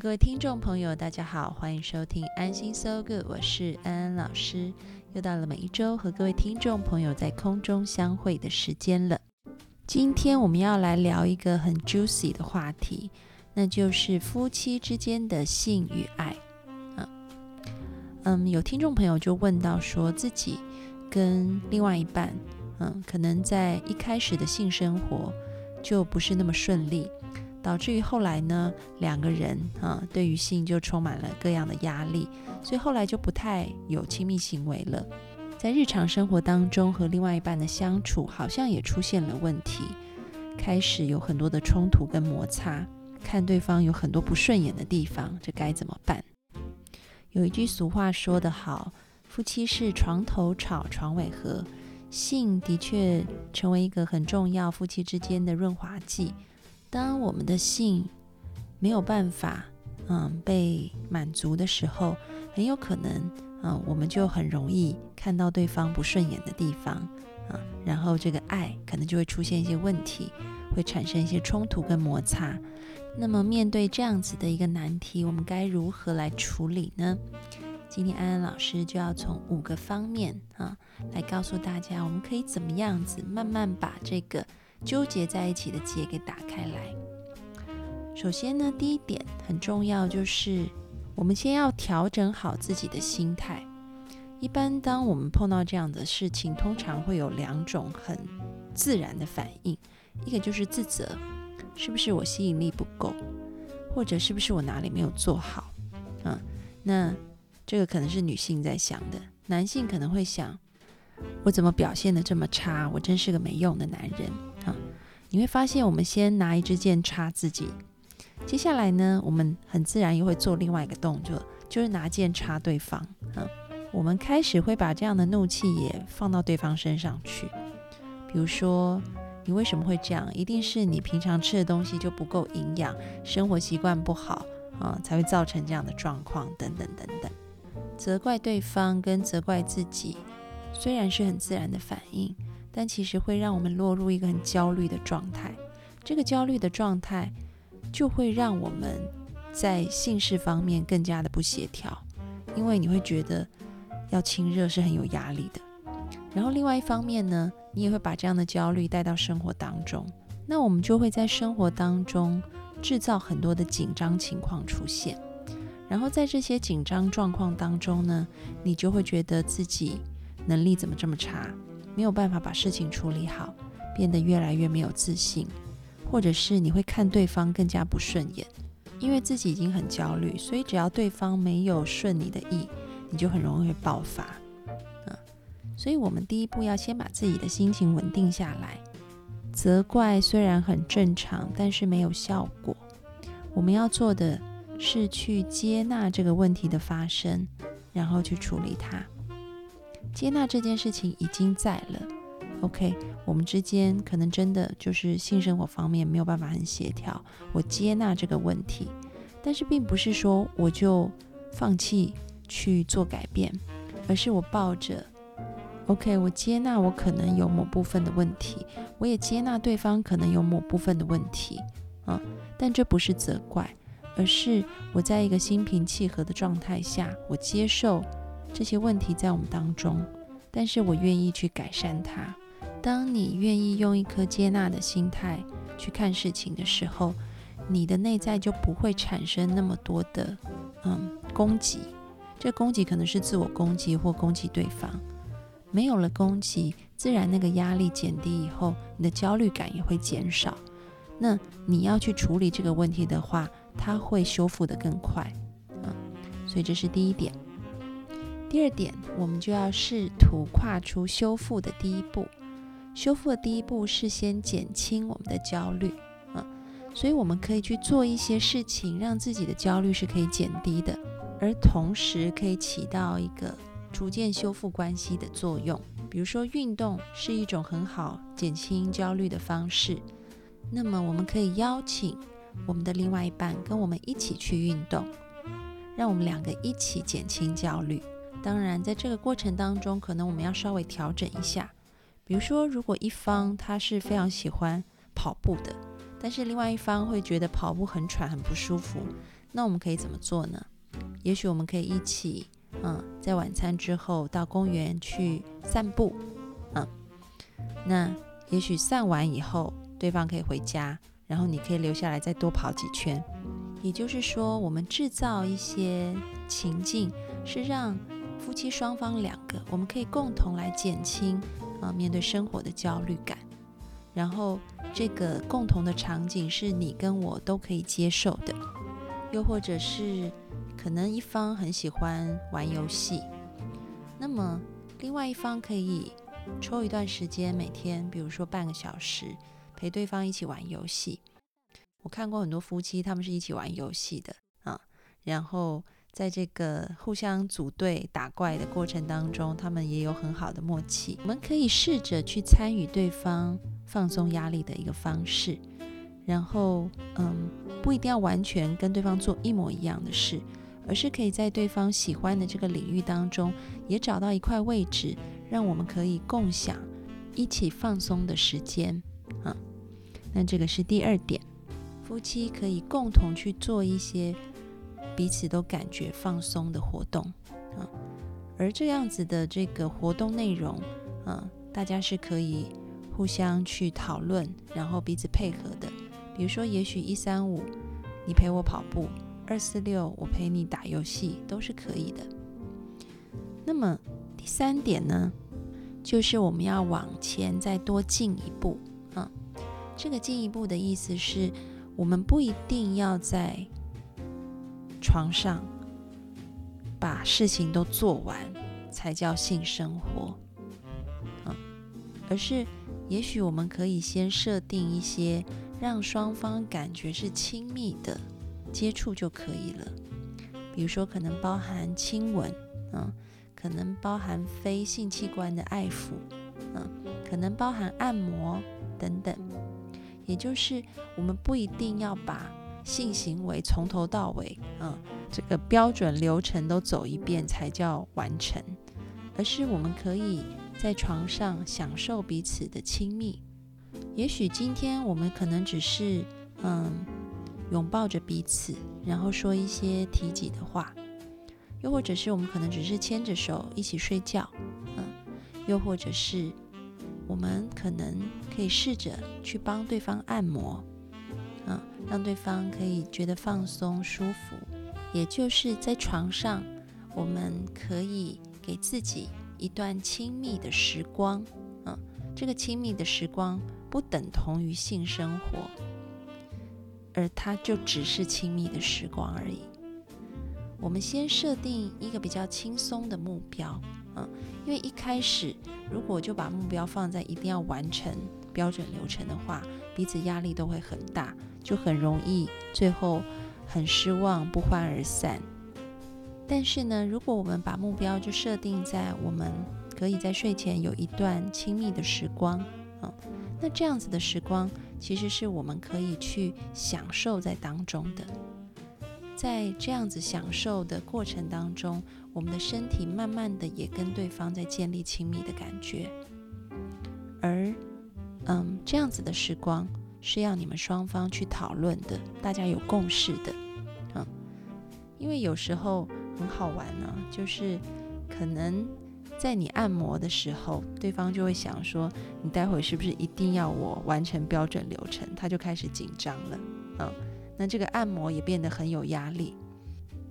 各位听众朋友，大家好，欢迎收听安心 So Good，我是安安老师。又到了每一周和各位听众朋友在空中相会的时间了。今天我们要来聊一个很 juicy 的话题，那就是夫妻之间的性与爱。嗯嗯，有听众朋友就问到，说自己跟另外一半，嗯，可能在一开始的性生活就不是那么顺利。导致于后来呢，两个人啊，对于性就充满了各样的压力，所以后来就不太有亲密行为了。在日常生活当中和另外一半的相处，好像也出现了问题，开始有很多的冲突跟摩擦，看对方有很多不顺眼的地方，这该怎么办？有一句俗话说得好，夫妻是床头吵，床尾和，性的确成为一个很重要夫妻之间的润滑剂。当我们的性没有办法，嗯，被满足的时候，很有可能，嗯，我们就很容易看到对方不顺眼的地方，啊，然后这个爱可能就会出现一些问题，会产生一些冲突跟摩擦。那么面对这样子的一个难题，我们该如何来处理呢？今天安安老师就要从五个方面啊，来告诉大家，我们可以怎么样子慢慢把这个。纠结在一起的结给打开来。首先呢，第一点很重要，就是我们先要调整好自己的心态。一般当我们碰到这样的事情，通常会有两种很自然的反应，一个就是自责，是不是我吸引力不够，或者是不是我哪里没有做好？嗯，那这个可能是女性在想的，男性可能会想，我怎么表现的这么差？我真是个没用的男人。你会发现，我们先拿一支箭插自己，接下来呢，我们很自然又会做另外一个动作，就是拿箭插对方。嗯，我们开始会把这样的怒气也放到对方身上去。比如说，你为什么会这样？一定是你平常吃的东西就不够营养，生活习惯不好啊，才会造成这样的状况。等等等等，责怪对方跟责怪自己，虽然是很自然的反应。但其实会让我们落入一个很焦虑的状态，这个焦虑的状态就会让我们在性事方面更加的不协调，因为你会觉得要亲热是很有压力的。然后另外一方面呢，你也会把这样的焦虑带到生活当中，那我们就会在生活当中制造很多的紧张情况出现。然后在这些紧张状况当中呢，你就会觉得自己能力怎么这么差？没有办法把事情处理好，变得越来越没有自信，或者是你会看对方更加不顺眼，因为自己已经很焦虑，所以只要对方没有顺你的意，你就很容易爆发。嗯，所以我们第一步要先把自己的心情稳定下来。责怪虽然很正常，但是没有效果。我们要做的是去接纳这个问题的发生，然后去处理它。接纳这件事情已经在了，OK，我们之间可能真的就是性生活方面没有办法很协调。我接纳这个问题，但是并不是说我就放弃去做改变，而是我抱着 OK，我接纳我可能有某部分的问题，我也接纳对方可能有某部分的问题，啊，但这不是责怪，而是我在一个心平气和的状态下，我接受。这些问题在我们当中，但是我愿意去改善它。当你愿意用一颗接纳的心态去看事情的时候，你的内在就不会产生那么多的嗯攻击。这攻击可能是自我攻击或攻击对方。没有了攻击，自然那个压力减低以后，你的焦虑感也会减少。那你要去处理这个问题的话，它会修复得更快。嗯，所以这是第一点。第二点，我们就要试图跨出修复的第一步。修复的第一步是先减轻我们的焦虑，嗯，所以我们可以去做一些事情，让自己的焦虑是可以减低的，而同时可以起到一个逐渐修复关系的作用。比如说，运动是一种很好减轻焦虑的方式。那么，我们可以邀请我们的另外一半跟我们一起去运动，让我们两个一起减轻焦虑。当然，在这个过程当中，可能我们要稍微调整一下。比如说，如果一方他是非常喜欢跑步的，但是另外一方会觉得跑步很喘、很不舒服，那我们可以怎么做呢？也许我们可以一起，嗯，在晚餐之后到公园去散步，嗯，那也许散完以后。对方可以回家，然后你可以留下来再多跑几圈。也就是说，我们制造一些情境，是让夫妻双方两个，我们可以共同来减轻啊面对生活的焦虑感。然后这个共同的场景是你跟我都可以接受的。又或者是可能一方很喜欢玩游戏，那么另外一方可以抽一段时间，每天比如说半个小时。陪对方一起玩游戏，我看过很多夫妻，他们是一起玩游戏的啊。然后在这个互相组队打怪的过程当中，他们也有很好的默契。我们可以试着去参与对方放松压力的一个方式，然后嗯，不一定要完全跟对方做一模一样的事，而是可以在对方喜欢的这个领域当中，也找到一块位置，让我们可以共享一起放松的时间啊。那这个是第二点，夫妻可以共同去做一些彼此都感觉放松的活动啊，而这样子的这个活动内容啊，大家是可以互相去讨论，然后彼此配合的。比如说，也许一三五你陪我跑步，二四六我陪你打游戏，都是可以的。那么第三点呢，就是我们要往前再多进一步。啊这个进一步的意思是，我们不一定要在床上把事情都做完才叫性生活，嗯，而是也许我们可以先设定一些让双方感觉是亲密的接触就可以了，比如说可能包含亲吻，嗯，可能包含非性器官的爱抚，嗯，可能包含按摩等等。也就是我们不一定要把性行为从头到尾，嗯，这个标准流程都走一遍才叫完成，而是我们可以在床上享受彼此的亲密。也许今天我们可能只是嗯拥抱着彼此，然后说一些提己的话，又或者是我们可能只是牵着手一起睡觉，嗯，又或者是。我们可能可以试着去帮对方按摩，啊，让对方可以觉得放松舒服。也就是在床上，我们可以给自己一段亲密的时光，啊，这个亲密的时光不等同于性生活，而它就只是亲密的时光而已。我们先设定一个比较轻松的目标。嗯因为一开始如果就把目标放在一定要完成标准流程的话，彼此压力都会很大，就很容易最后很失望，不欢而散。但是呢，如果我们把目标就设定在我们可以在睡前有一段亲密的时光，嗯，那这样子的时光其实是我们可以去享受在当中的。在这样子享受的过程当中，我们的身体慢慢的也跟对方在建立亲密的感觉，而嗯，这样子的时光是要你们双方去讨论的，大家有共识的，嗯，因为有时候很好玩呢，就是可能在你按摩的时候，对方就会想说，你待会是不是一定要我完成标准流程，他就开始紧张了，嗯。那这个按摩也变得很有压力，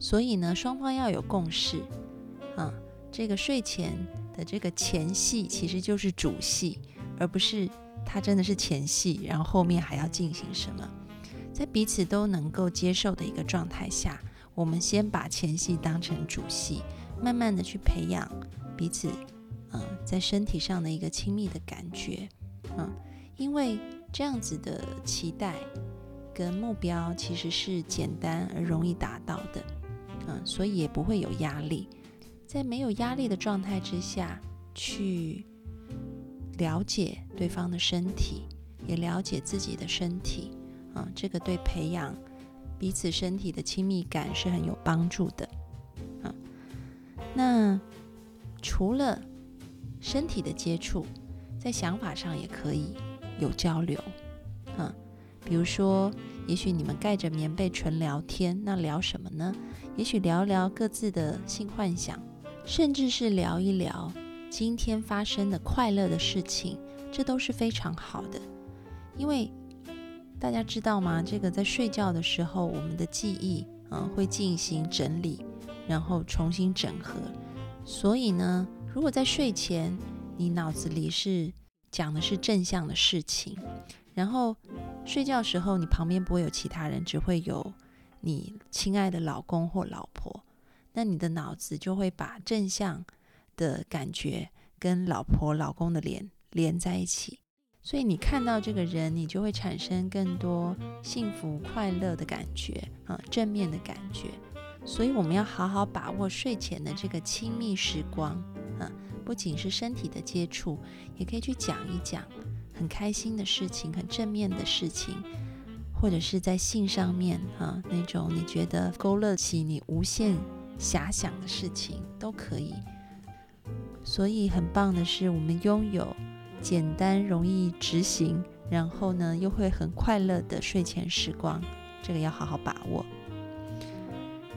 所以呢，双方要有共识啊。这个睡前的这个前戏其实就是主戏，而不是它真的是前戏，然后后面还要进行什么。在彼此都能够接受的一个状态下，我们先把前戏当成主戏，慢慢的去培养彼此，嗯，在身体上的一个亲密的感觉，嗯，因为这样子的期待。跟目标其实是简单而容易达到的，嗯，所以也不会有压力。在没有压力的状态之下，去了解对方的身体，也了解自己的身体，啊，这个对培养彼此身体的亲密感是很有帮助的，啊。那除了身体的接触，在想法上也可以有交流，啊。比如说，也许你们盖着棉被纯聊天，那聊什么呢？也许聊聊各自的性幻想，甚至是聊一聊今天发生的快乐的事情，这都是非常好的。因为大家知道吗？这个在睡觉的时候，我们的记忆啊会进行整理，然后重新整合。所以呢，如果在睡前你脑子里是讲的是正向的事情，然后。睡觉时候，你旁边不会有其他人，只会有你亲爱的老公或老婆。那你的脑子就会把正向的感觉跟老婆、老公的脸连在一起，所以你看到这个人，你就会产生更多幸福、快乐的感觉啊，正面的感觉。所以我们要好好把握睡前的这个亲密时光啊，不仅是身体的接触，也可以去讲一讲。很开心的事情，很正面的事情，或者是在性上面啊，那种你觉得勾勒起你无限遐想的事情都可以。所以很棒的是，我们拥有简单容易执行，然后呢又会很快乐的睡前时光，这个要好好把握。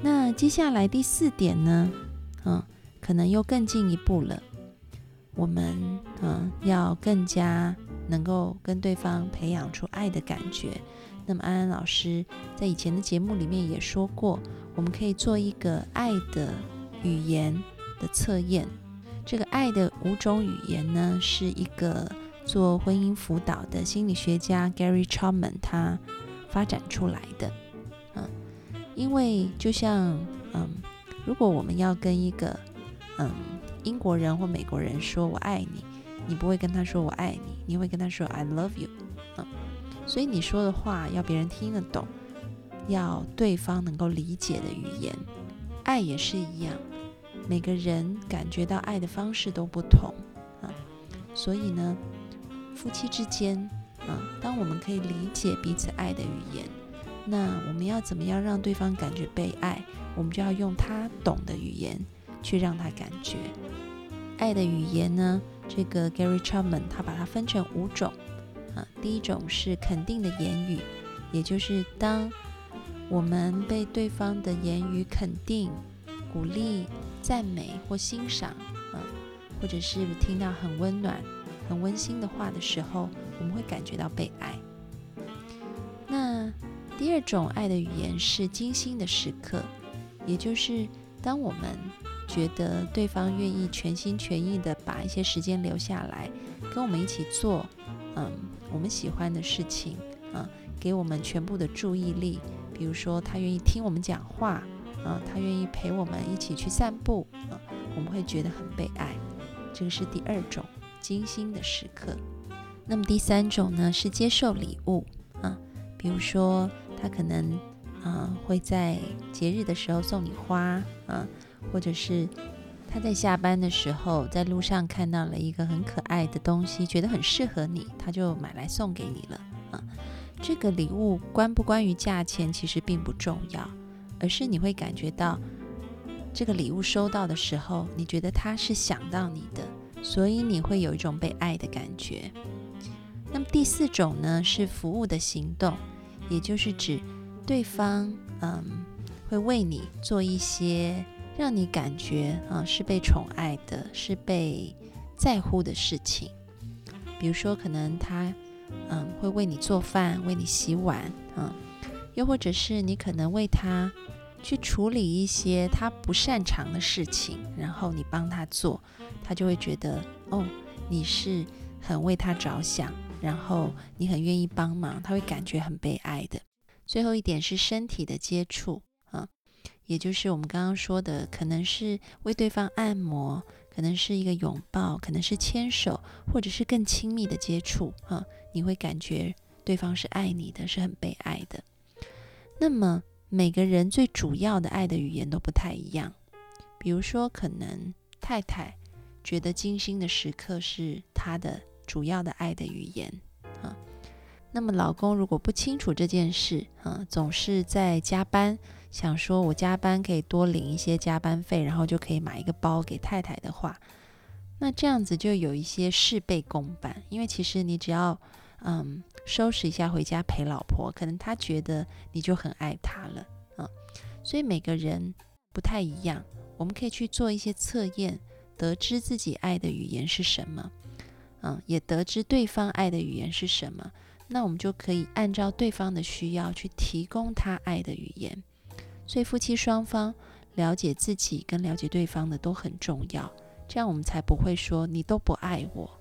那接下来第四点呢，嗯，可能又更进一步了，我们嗯要更加。能够跟对方培养出爱的感觉，那么安安老师在以前的节目里面也说过，我们可以做一个爱的语言的测验。这个爱的五种语言呢，是一个做婚姻辅导的心理学家 Gary Chapman 他发展出来的。嗯，因为就像嗯，如果我们要跟一个嗯英国人或美国人说我爱你。你不会跟他说我爱你，你会跟他说 I love you，嗯，所以你说的话要别人听得懂，要对方能够理解的语言。爱也是一样，每个人感觉到爱的方式都不同啊，所以呢，夫妻之间啊，当我们可以理解彼此爱的语言，那我们要怎么样让对方感觉被爱？我们就要用他懂的语言去让他感觉爱的语言呢？这个 Gary Chapman 他把它分成五种啊，第一种是肯定的言语，也就是当我们被对方的言语肯定、鼓励、赞美或欣赏啊，或者是听到很温暖、很温馨的话的时候，我们会感觉到被爱。那第二种爱的语言是精心的时刻，也就是当我们觉得对方愿意全心全意的把一些时间留下来，跟我们一起做，嗯，我们喜欢的事情，啊，给我们全部的注意力。比如说，他愿意听我们讲话，啊，他愿意陪我们一起去散步，啊，我们会觉得很被爱。这个是第二种精心的时刻。那么第三种呢，是接受礼物，啊，比如说他可能，啊，会在节日的时候送你花，啊。或者是他在下班的时候，在路上看到了一个很可爱的东西，觉得很适合你，他就买来送给你了啊。这个礼物关不关于价钱其实并不重要，而是你会感觉到这个礼物收到的时候，你觉得他是想到你的，所以你会有一种被爱的感觉。那么第四种呢，是服务的行动，也就是指对方嗯会为你做一些。让你感觉啊是被宠爱的，是被在乎的事情。比如说，可能他嗯会为你做饭，为你洗碗，嗯，又或者是你可能为他去处理一些他不擅长的事情，然后你帮他做，他就会觉得哦你是很为他着想，然后你很愿意帮忙，他会感觉很被爱的。最后一点是身体的接触。啊也就是我们刚刚说的，可能是为对方按摩，可能是一个拥抱，可能是牵手，或者是更亲密的接触啊，你会感觉对方是爱你的，是很被爱的。那么每个人最主要的爱的语言都不太一样。比如说，可能太太觉得精心的时刻是她的主要的爱的语言啊。那么老公如果不清楚这件事啊，总是在加班，想说我加班可以多领一些加班费，然后就可以买一个包给太太的话，那这样子就有一些事倍功半。因为其实你只要嗯收拾一下回家陪老婆，可能他觉得你就很爱他了啊。所以每个人不太一样，我们可以去做一些测验，得知自己爱的语言是什么，嗯，也得知对方爱的语言是什么。那我们就可以按照对方的需要去提供他爱的语言，所以夫妻双方了解自己跟了解对方的都很重要，这样我们才不会说你都不爱我，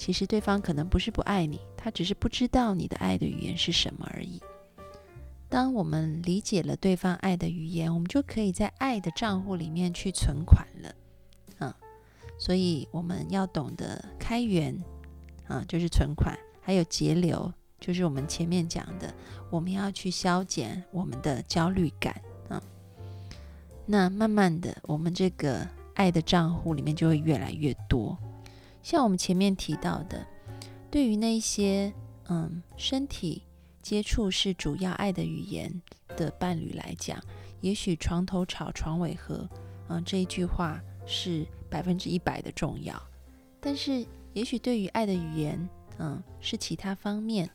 其实对方可能不是不爱你，他只是不知道你的爱的语言是什么而已。当我们理解了对方爱的语言，我们就可以在爱的账户里面去存款了，嗯，所以我们要懂得开源，啊，就是存款。还有节流，就是我们前面讲的，我们要去消减我们的焦虑感啊。那慢慢的，我们这个爱的账户里面就会越来越多。像我们前面提到的，对于那些嗯身体接触是主要爱的语言的伴侣来讲，也许床头吵床尾和，嗯这一句话是百分之一百的重要。但是，也许对于爱的语言，嗯，是其他方面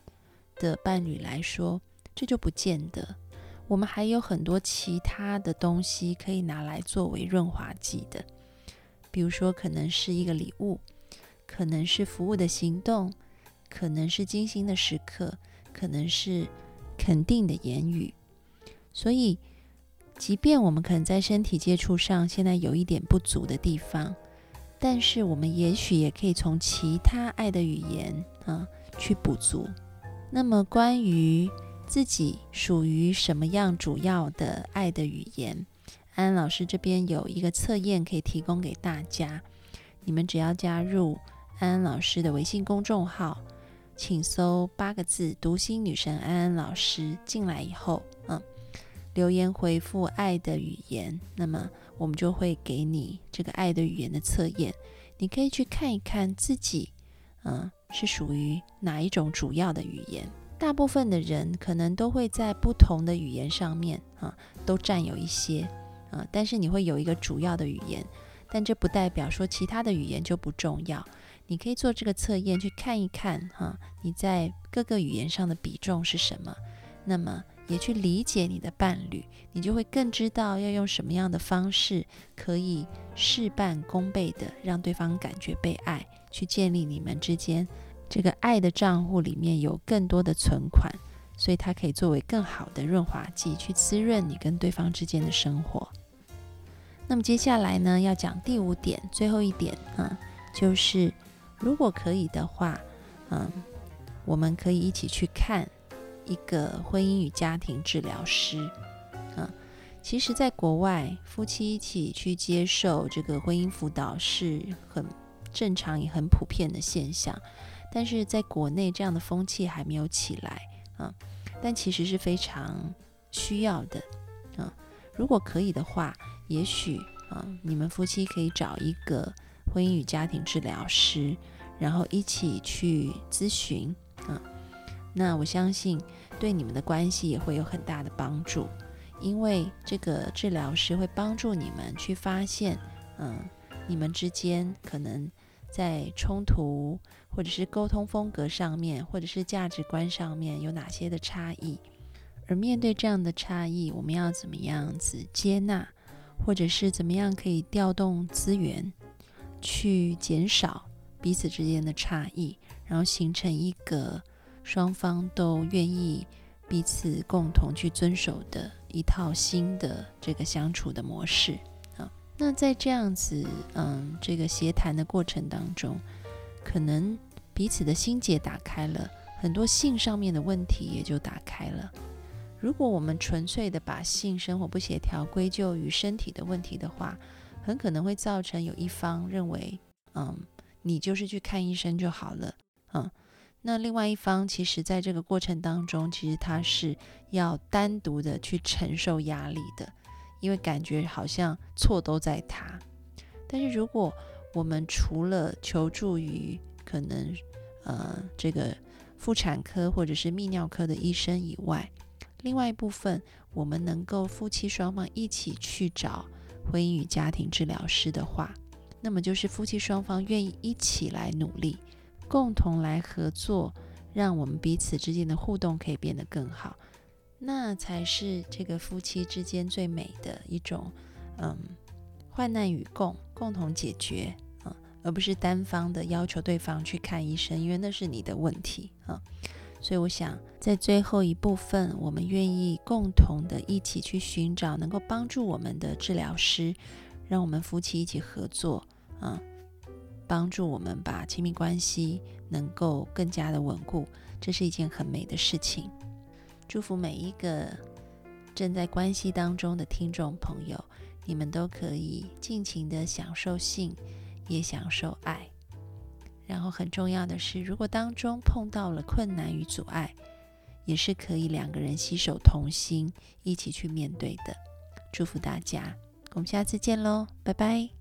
的伴侣来说，这就不见得。我们还有很多其他的东西可以拿来作为润滑剂的，比如说可能是一个礼物，可能是服务的行动，可能是精心的时刻，可能是肯定的言语。所以，即便我们可能在身体接触上现在有一点不足的地方。但是我们也许也可以从其他爱的语言啊去补足。那么关于自己属于什么样主要的爱的语言，安安老师这边有一个测验可以提供给大家。你们只要加入安安老师的微信公众号，请搜八个字“读心女神安安老师”进来以后，嗯，留言回复“爱的语言”，那么。我们就会给你这个爱的语言的测验，你可以去看一看自己，嗯，是属于哪一种主要的语言。大部分的人可能都会在不同的语言上面啊，都占有一些，啊，但是你会有一个主要的语言，但这不代表说其他的语言就不重要。你可以做这个测验去看一看，哈，你在各个语言上的比重是什么。那么。也去理解你的伴侣，你就会更知道要用什么样的方式可以事半功倍的让对方感觉被爱，去建立你们之间这个爱的账户里面有更多的存款，所以它可以作为更好的润滑剂，去滋润你跟对方之间的生活。那么接下来呢，要讲第五点，最后一点啊，就是如果可以的话，嗯，我们可以一起去看。一个婚姻与家庭治疗师，啊，其实，在国外，夫妻一起去接受这个婚姻辅导是很正常也很普遍的现象。但是，在国内，这样的风气还没有起来，啊，但其实是非常需要的，啊，如果可以的话，也许啊，你们夫妻可以找一个婚姻与家庭治疗师，然后一起去咨询，啊。那我相信对你们的关系也会有很大的帮助，因为这个治疗师会帮助你们去发现，嗯，你们之间可能在冲突或者是沟通风格上面，或者是价值观上面有哪些的差异，而面对这样的差异，我们要怎么样子接纳，或者是怎么样可以调动资源去减少彼此之间的差异，然后形成一个。双方都愿意彼此共同去遵守的一套新的这个相处的模式啊。那在这样子嗯这个协谈的过程当中，可能彼此的心结打开了，很多性上面的问题也就打开了。如果我们纯粹的把性生活不协调归咎于身体的问题的话，很可能会造成有一方认为嗯你就是去看医生就好了嗯。那另外一方，其实在这个过程当中，其实他是要单独的去承受压力的，因为感觉好像错都在他。但是如果我们除了求助于可能呃这个妇产科或者是泌尿科的医生以外，另外一部分，我们能够夫妻双方一起去找婚姻与家庭治疗师的话，那么就是夫妻双方愿意一起来努力。共同来合作，让我们彼此之间的互动可以变得更好，那才是这个夫妻之间最美的一种，嗯，患难与共，共同解决，嗯，而不是单方的要求对方去看医生，因为那是你的问题，啊，所以我想在最后一部分，我们愿意共同的一起去寻找能够帮助我们的治疗师，让我们夫妻一起合作，嗯。帮助我们把亲密关系能够更加的稳固，这是一件很美的事情。祝福每一个正在关系当中的听众朋友，你们都可以尽情的享受性，也享受爱。然后很重要的是，如果当中碰到了困难与阻碍，也是可以两个人携手同心，一起去面对的。祝福大家，我们下次见喽，拜拜。